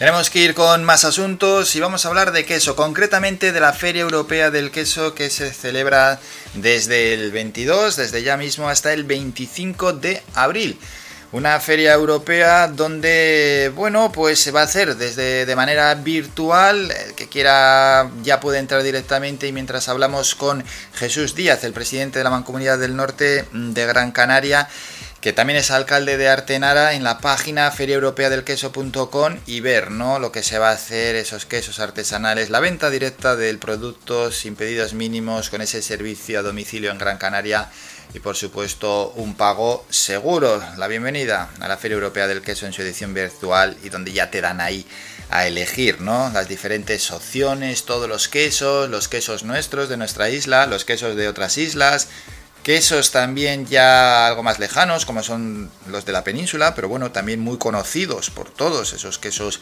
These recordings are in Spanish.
Tenemos que ir con más asuntos y vamos a hablar de queso, concretamente de la Feria Europea del Queso que se celebra desde el 22, desde ya mismo hasta el 25 de abril. Una feria europea donde, bueno, pues se va a hacer desde de manera virtual. El que quiera ya puede entrar directamente y mientras hablamos con Jesús Díaz, el presidente de la Mancomunidad del Norte de Gran Canaria, que también es alcalde de Artenara, en la página feriaeuropeadelqueso.com y ver ¿no? lo que se va a hacer, esos quesos artesanales, la venta directa del producto sin pedidos mínimos, con ese servicio a domicilio en Gran Canaria y por supuesto un pago seguro. La bienvenida a la Feria Europea del Queso en su edición virtual y donde ya te dan ahí a elegir ¿no? las diferentes opciones, todos los quesos, los quesos nuestros de nuestra isla, los quesos de otras islas quesos también ya algo más lejanos, como son los de la península, pero bueno, también muy conocidos por todos esos quesos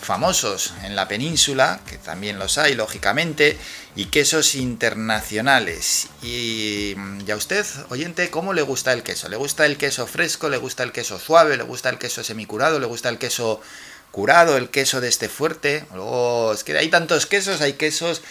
famosos en la península, que también los hay, lógicamente, y quesos internacionales. Y, ya a usted, oyente, ¿cómo le gusta el queso? ¿Le gusta el queso fresco? ¿Le gusta el queso suave? ¿Le gusta el queso semicurado? ¿Le gusta el queso curado? ¿El queso de este fuerte? Luego, es que hay tantos quesos, hay quesos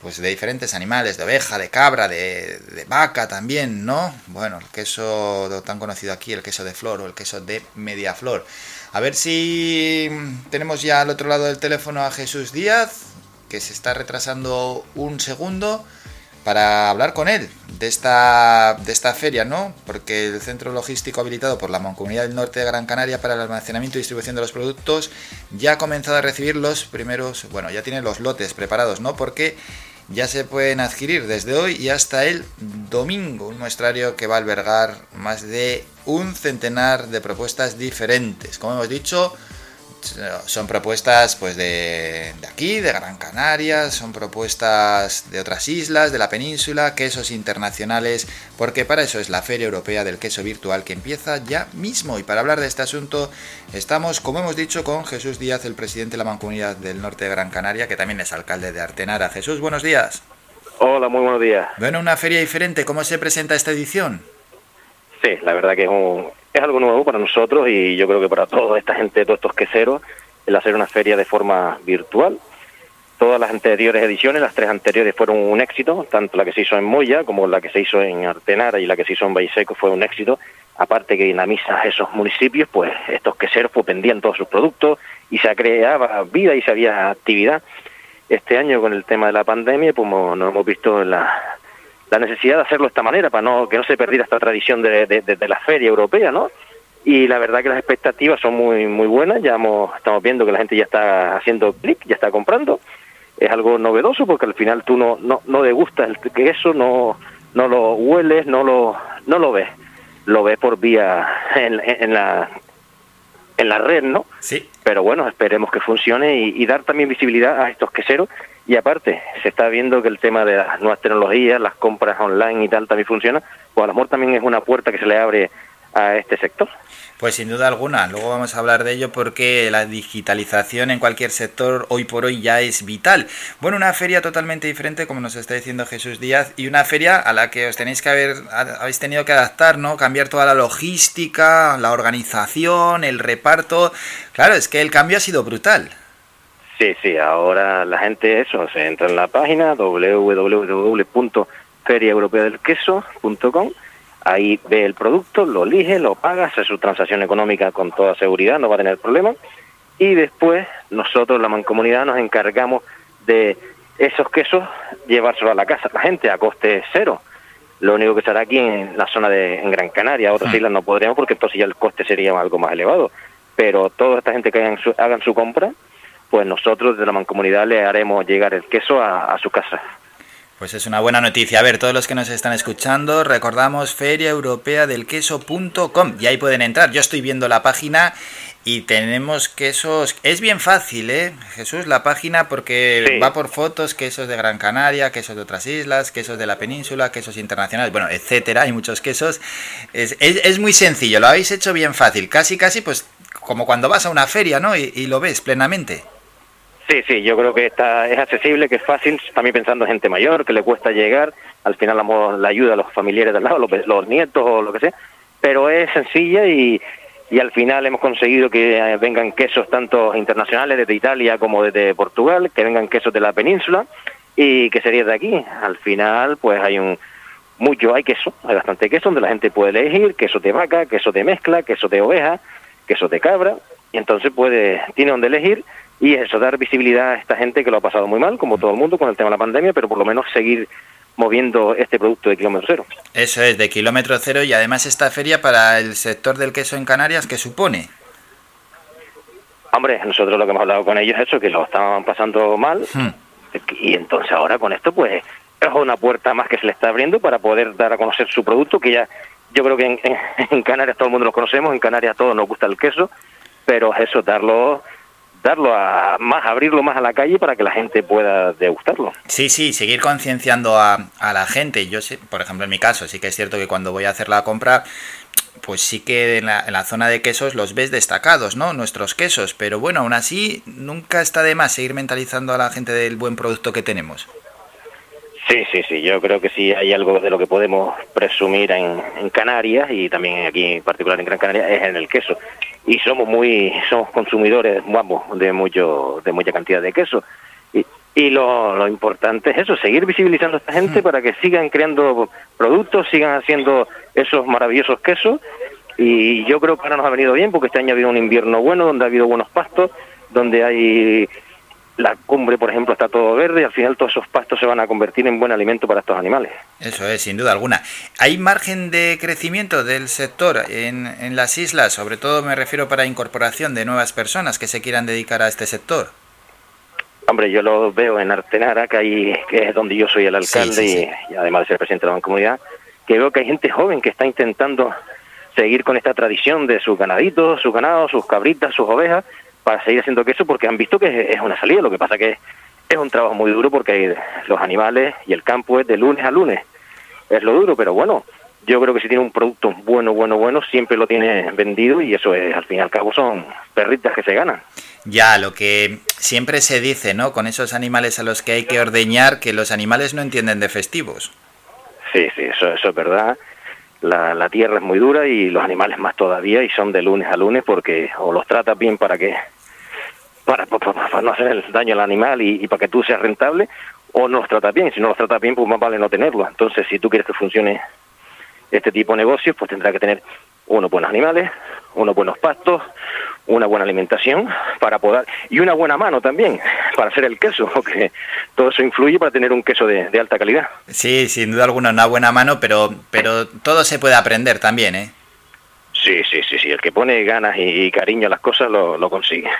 pues de diferentes animales, de oveja, de cabra, de, vaca también, ¿no? Bueno, el queso tan conocido aquí, el queso de flor o el queso de media flor. A ver si tenemos ya al otro lado del teléfono a Jesús Díaz, que se está retrasando un segundo para hablar con él de esta, de esta feria, ¿no? Porque el centro logístico habilitado por la Mancomunidad del Norte de Gran Canaria para el almacenamiento y distribución de los productos ya ha comenzado a recibir los primeros, bueno, ya tiene los lotes preparados, ¿no? Porque ya se pueden adquirir desde hoy y hasta el domingo, un muestrario que va a albergar más de un centenar de propuestas diferentes. Como hemos dicho, son propuestas pues de, aquí, de Gran Canaria, son propuestas de otras islas, de la península, quesos internacionales, porque para eso es la Feria Europea del Queso Virtual que empieza ya mismo. Y para hablar de este asunto estamos, como hemos dicho, con Jesús Díaz, el presidente de la Mancomunidad del Norte de Gran Canaria, que también es alcalde de Artenara. Jesús, buenos días. Hola, muy buenos días. Bueno, una feria diferente, ¿cómo se presenta esta edición? Sí, la verdad que es un, es algo nuevo para nosotros y yo creo que para toda esta gente, todos estos queseros, el hacer una feria de forma virtual. Todas las anteriores ediciones, las tres anteriores, fueron un éxito, tanto la que se hizo en Moya como la que se hizo en Artenara y la que se hizo en Baiseco fue un éxito. Aparte que dinamiza esos municipios, pues estos queseros pues, vendían todos sus productos y se creaba vida y se había actividad. Este año con el tema de la pandemia, pues nos hemos visto en la, la necesidad de hacerlo de esta manera para no que no se perdiera esta tradición de, de, la feria europea, ¿no? Y la verdad que las expectativas son muy muy buenas, ya estamos viendo que la gente ya está haciendo clic, ya está comprando. Es algo novedoso porque al final tú no no, no degustas el queso, no no lo hueles, no lo no lo ves. Lo ves por vía en, en la en la red, ¿no? Sí. Pero bueno, esperemos que funcione y, y dar también visibilidad a estos queseros y aparte, se está viendo que el tema de las nuevas tecnologías, las compras online y tal también funciona, pues a lo mejor también es una puerta que se le abre a este sector. Pues sin duda alguna, luego vamos a hablar de ello porque la digitalización en cualquier sector hoy por hoy ya es vital. Bueno, una feria totalmente diferente, como nos está diciendo Jesús Díaz, y una feria a la que os tenéis que haber, habéis tenido que adaptar, ¿no? Cambiar toda la logística, la organización, el reparto. Claro, es que el cambio ha sido brutal. Sí, sí, ahora la gente eso, se entra en la página www.feriaeuropeadelqueso.com, ahí ve el producto, lo elige, lo paga, hace su transacción económica con toda seguridad, no va a tener problema, y después nosotros, la mancomunidad, nos encargamos de esos quesos llevárselos a la casa, la gente a coste cero. Lo único que será aquí en la zona de en Gran Canaria, otras hmm. islas no podríamos porque entonces ya el coste sería algo más elevado. Pero toda esta gente que hagan su, hagan su compra, pues nosotros de la mancomunidad le haremos llegar el queso a, su casa. Pues es una buena noticia. A ver, todos los que nos están escuchando, recordamos feriaeuropeadelqueso.com y ahí pueden entrar. Yo estoy viendo la página y tenemos quesos. Es bien fácil, ¿eh? Jesús, la página porque va por fotos, quesos de Gran Canaria, quesos de otras islas, quesos de la península, quesos internacionales, bueno, etcétera. Hay muchos quesos. Es, es, muy sencillo, lo habéis hecho bien fácil. Casi, casi, pues como cuando vas a una feria, ¿no? y lo ves plenamente. Sí, sí, yo creo que está, es accesible, que es fácil, también pensando en gente mayor, que le cuesta llegar, al final la, la ayuda a los familiares del lado, los, los, nietos o lo que sea, pero es sencilla y, y al final hemos conseguido que eh, vengan quesos tanto internacionales desde Italia como desde Portugal, que vengan quesos de la península y que sería de aquí. Al final, pues hay un mucho, hay queso, hay bastante queso donde la gente puede elegir queso de vaca, queso de mezcla, queso de oveja, queso de cabra, y entonces puede, tiene donde elegir y eso, dar visibilidad a esta gente que lo ha pasado muy mal, como todo el mundo, con el tema de la pandemia, pero por lo menos seguir moviendo este producto de kilómetro cero. Eso es, de kilómetro cero y además esta feria para el sector del queso en Canarias, ¿qué supone? Hombre, nosotros lo que hemos hablado con ellos es eso, que lo estaban pasando mal hmm. y entonces ahora con esto pues es una puerta más que se le está abriendo para poder dar a conocer su producto, que ya yo creo que en, en Canarias todo el mundo lo conocemos, en Canarias a todos nos gusta el queso, pero es eso, darlo darlo a más, abrirlo más a la calle para que la gente pueda degustarlo. Sí, sí, seguir concienciando a, a la gente. Yo sé, por ejemplo, en mi caso, sí que es cierto que cuando voy a hacer la compra, pues sí que en la, en la, zona de quesos los ves destacados, ¿no? Nuestros quesos, pero bueno, aún así nunca está de más seguir mentalizando a la gente del buen producto que tenemos. Sí, sí, sí, yo creo que sí hay algo de lo que podemos presumir en, en Canarias y también aquí en particular en Gran Canaria es en el queso. Y somos muy somos consumidores vamos de mucho de mucha cantidad de queso. Y, y lo, lo, importante es eso seguir visibilizando a esta gente para que sigan creando productos sigan haciendo esos maravillosos quesos. Y yo creo que ahora nos ha venido bien porque este año ha habido un invierno bueno donde ha habido buenos pastos donde hay la cumbre, por ejemplo, está todo verde y al final todos esos pastos se van a convertir en buen alimento para estos animales. Eso es, sin duda alguna. ¿Hay margen de crecimiento del sector en, en las islas? Sobre todo me refiero para incorporación de nuevas personas que se quieran dedicar a este sector. Hombre, yo lo veo en Artenara, que, hay, que es donde yo soy el alcalde sí, sí, sí. Y, y, además de ser presidente de la comunidad, que veo que hay gente joven que está intentando seguir con esta tradición de sus ganaditos, sus ganados, sus cabritas, sus ovejas, para seguir haciendo queso porque han visto que es una salida. Lo que pasa que es un trabajo muy duro porque los animales y el campo es de lunes a lunes. Es lo duro, pero bueno, yo creo que si tiene un producto bueno, bueno, bueno, siempre lo tiene vendido y eso es, al fin y al cabo son perritas que se ganan. Ya, lo que siempre se dice, ¿no? Con esos animales a los que hay que ordeñar, que los animales no entienden de festivos. Sí, sí, eso, eso es verdad. La, la, tierra es muy dura y los animales más todavía y son de lunes a lunes porque o los tratas bien para que para, para, para, no hacer el daño al animal y, y, para que tú seas rentable, o no los tratas bien. Si no los tratas bien, pues más vale no tenerlo. Entonces, si tú quieres que funcione este tipo de negocios, pues tendrá que tener unos buenos animales, unos buenos pastos, una buena alimentación para poder y una buena mano también para hacer el queso, porque todo eso influye para tener un queso de, de alta calidad. Sí, sin duda alguna una buena mano, pero pero todo se puede aprender también, ¿eh? Sí, sí, sí, sí. El que pone ganas y, y cariño a las cosas lo, lo consigue.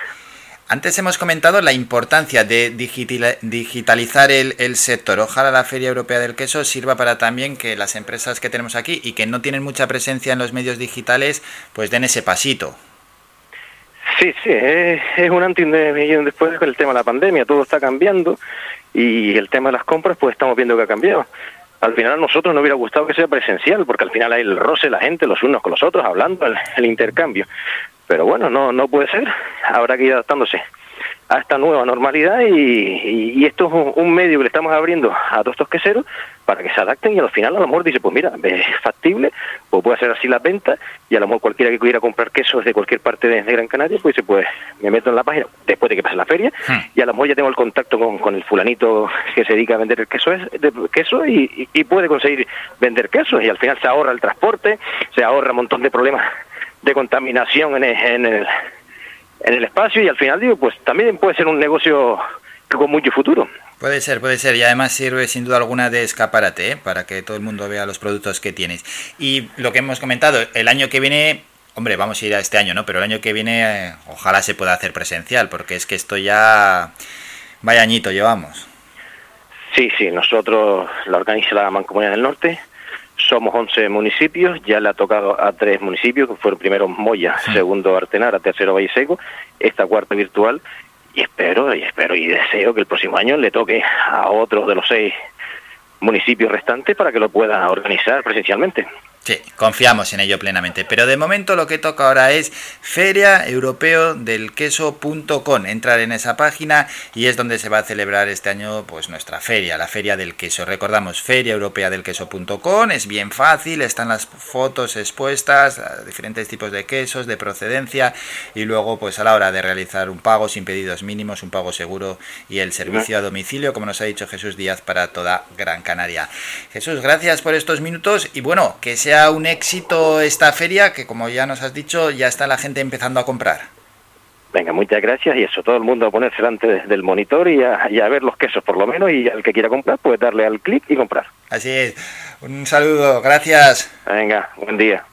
Antes hemos comentado la importancia de digitalizar el, el, sector. Ojalá la Feria Europea del Queso sirva para también que las empresas que tenemos aquí y que no tienen mucha presencia en los medios digitales, pues den ese pasito. Sí, sí, es, un antes un después con el tema de la pandemia. Todo está cambiando y el tema de las compras, pues estamos viendo que ha cambiado. Al final a nosotros nos hubiera gustado que sea presencial, porque al final hay el roce, la gente, los unos con los otros, hablando, el, el intercambio pero bueno, no, no puede ser, habrá que ir adaptándose a esta nueva normalidad y, y, y esto es un, medio que le estamos abriendo a todos estos queseros para que se adapten y al final a lo mejor dice, pues mira, es factible, pues puede hacer así las ventas y a lo mejor cualquiera que quiera comprar quesos de cualquier parte de, Gran Canaria, pues dice, pues me meto en la página después de que pase la feria hmm. y a lo mejor ya tengo el contacto con, con, el fulanito que se dedica a vender el queso, de queso y, y puede conseguir vender quesos y al final se ahorra el transporte, se ahorra un montón de problemas de contaminación en el, en el, en el espacio y al final digo, pues también puede ser un negocio con mucho futuro. Puede ser, puede ser, y además sirve sin duda alguna de escaparate, ¿eh? para que todo el mundo vea los productos que tienes. Y lo que hemos comentado, el año que viene, hombre, vamos a ir a este año, ¿no? Pero el año que viene, eh, ojalá se pueda hacer presencial, porque es que esto ya, vaya añito llevamos. Sí, sí, nosotros la organiza la Mancomunidad del Norte, somos 11 municipios, ya le ha tocado a tres municipios, que fueron primero Moya, sí. segundo Artenara, tercero Valle Seco, esta cuarta virtual, y espero, y espero y deseo que el próximo año le toque a otros de los seis municipios restantes para que lo pueda organizar presencialmente. Sí, confiamos en ello plenamente. Pero de momento lo que toca ahora es feriaeuropeodelqueso.com. Entrar en esa página y es donde se va a celebrar este año pues nuestra feria, la Feria del Queso. Recordamos, feriaeuropeadelqueso.com. Es bien fácil, están las fotos expuestas, diferentes tipos de quesos, de procedencia y luego pues a la hora de realizar un pago sin pedidos mínimos, un pago seguro y el servicio a domicilio, como nos ha dicho Jesús Díaz para toda Gran Canaria. Jesús, gracias por estos minutos y bueno, que sea un éxito esta feria que, como ya nos has dicho, ya está la gente empezando a comprar. Venga, muchas gracias y eso, todo el mundo a ponerse delante del monitor y a, y a ver los quesos por lo menos y al que quiera comprar, pues darle al clic y comprar. Así es. Un saludo, gracias. Venga, buen día.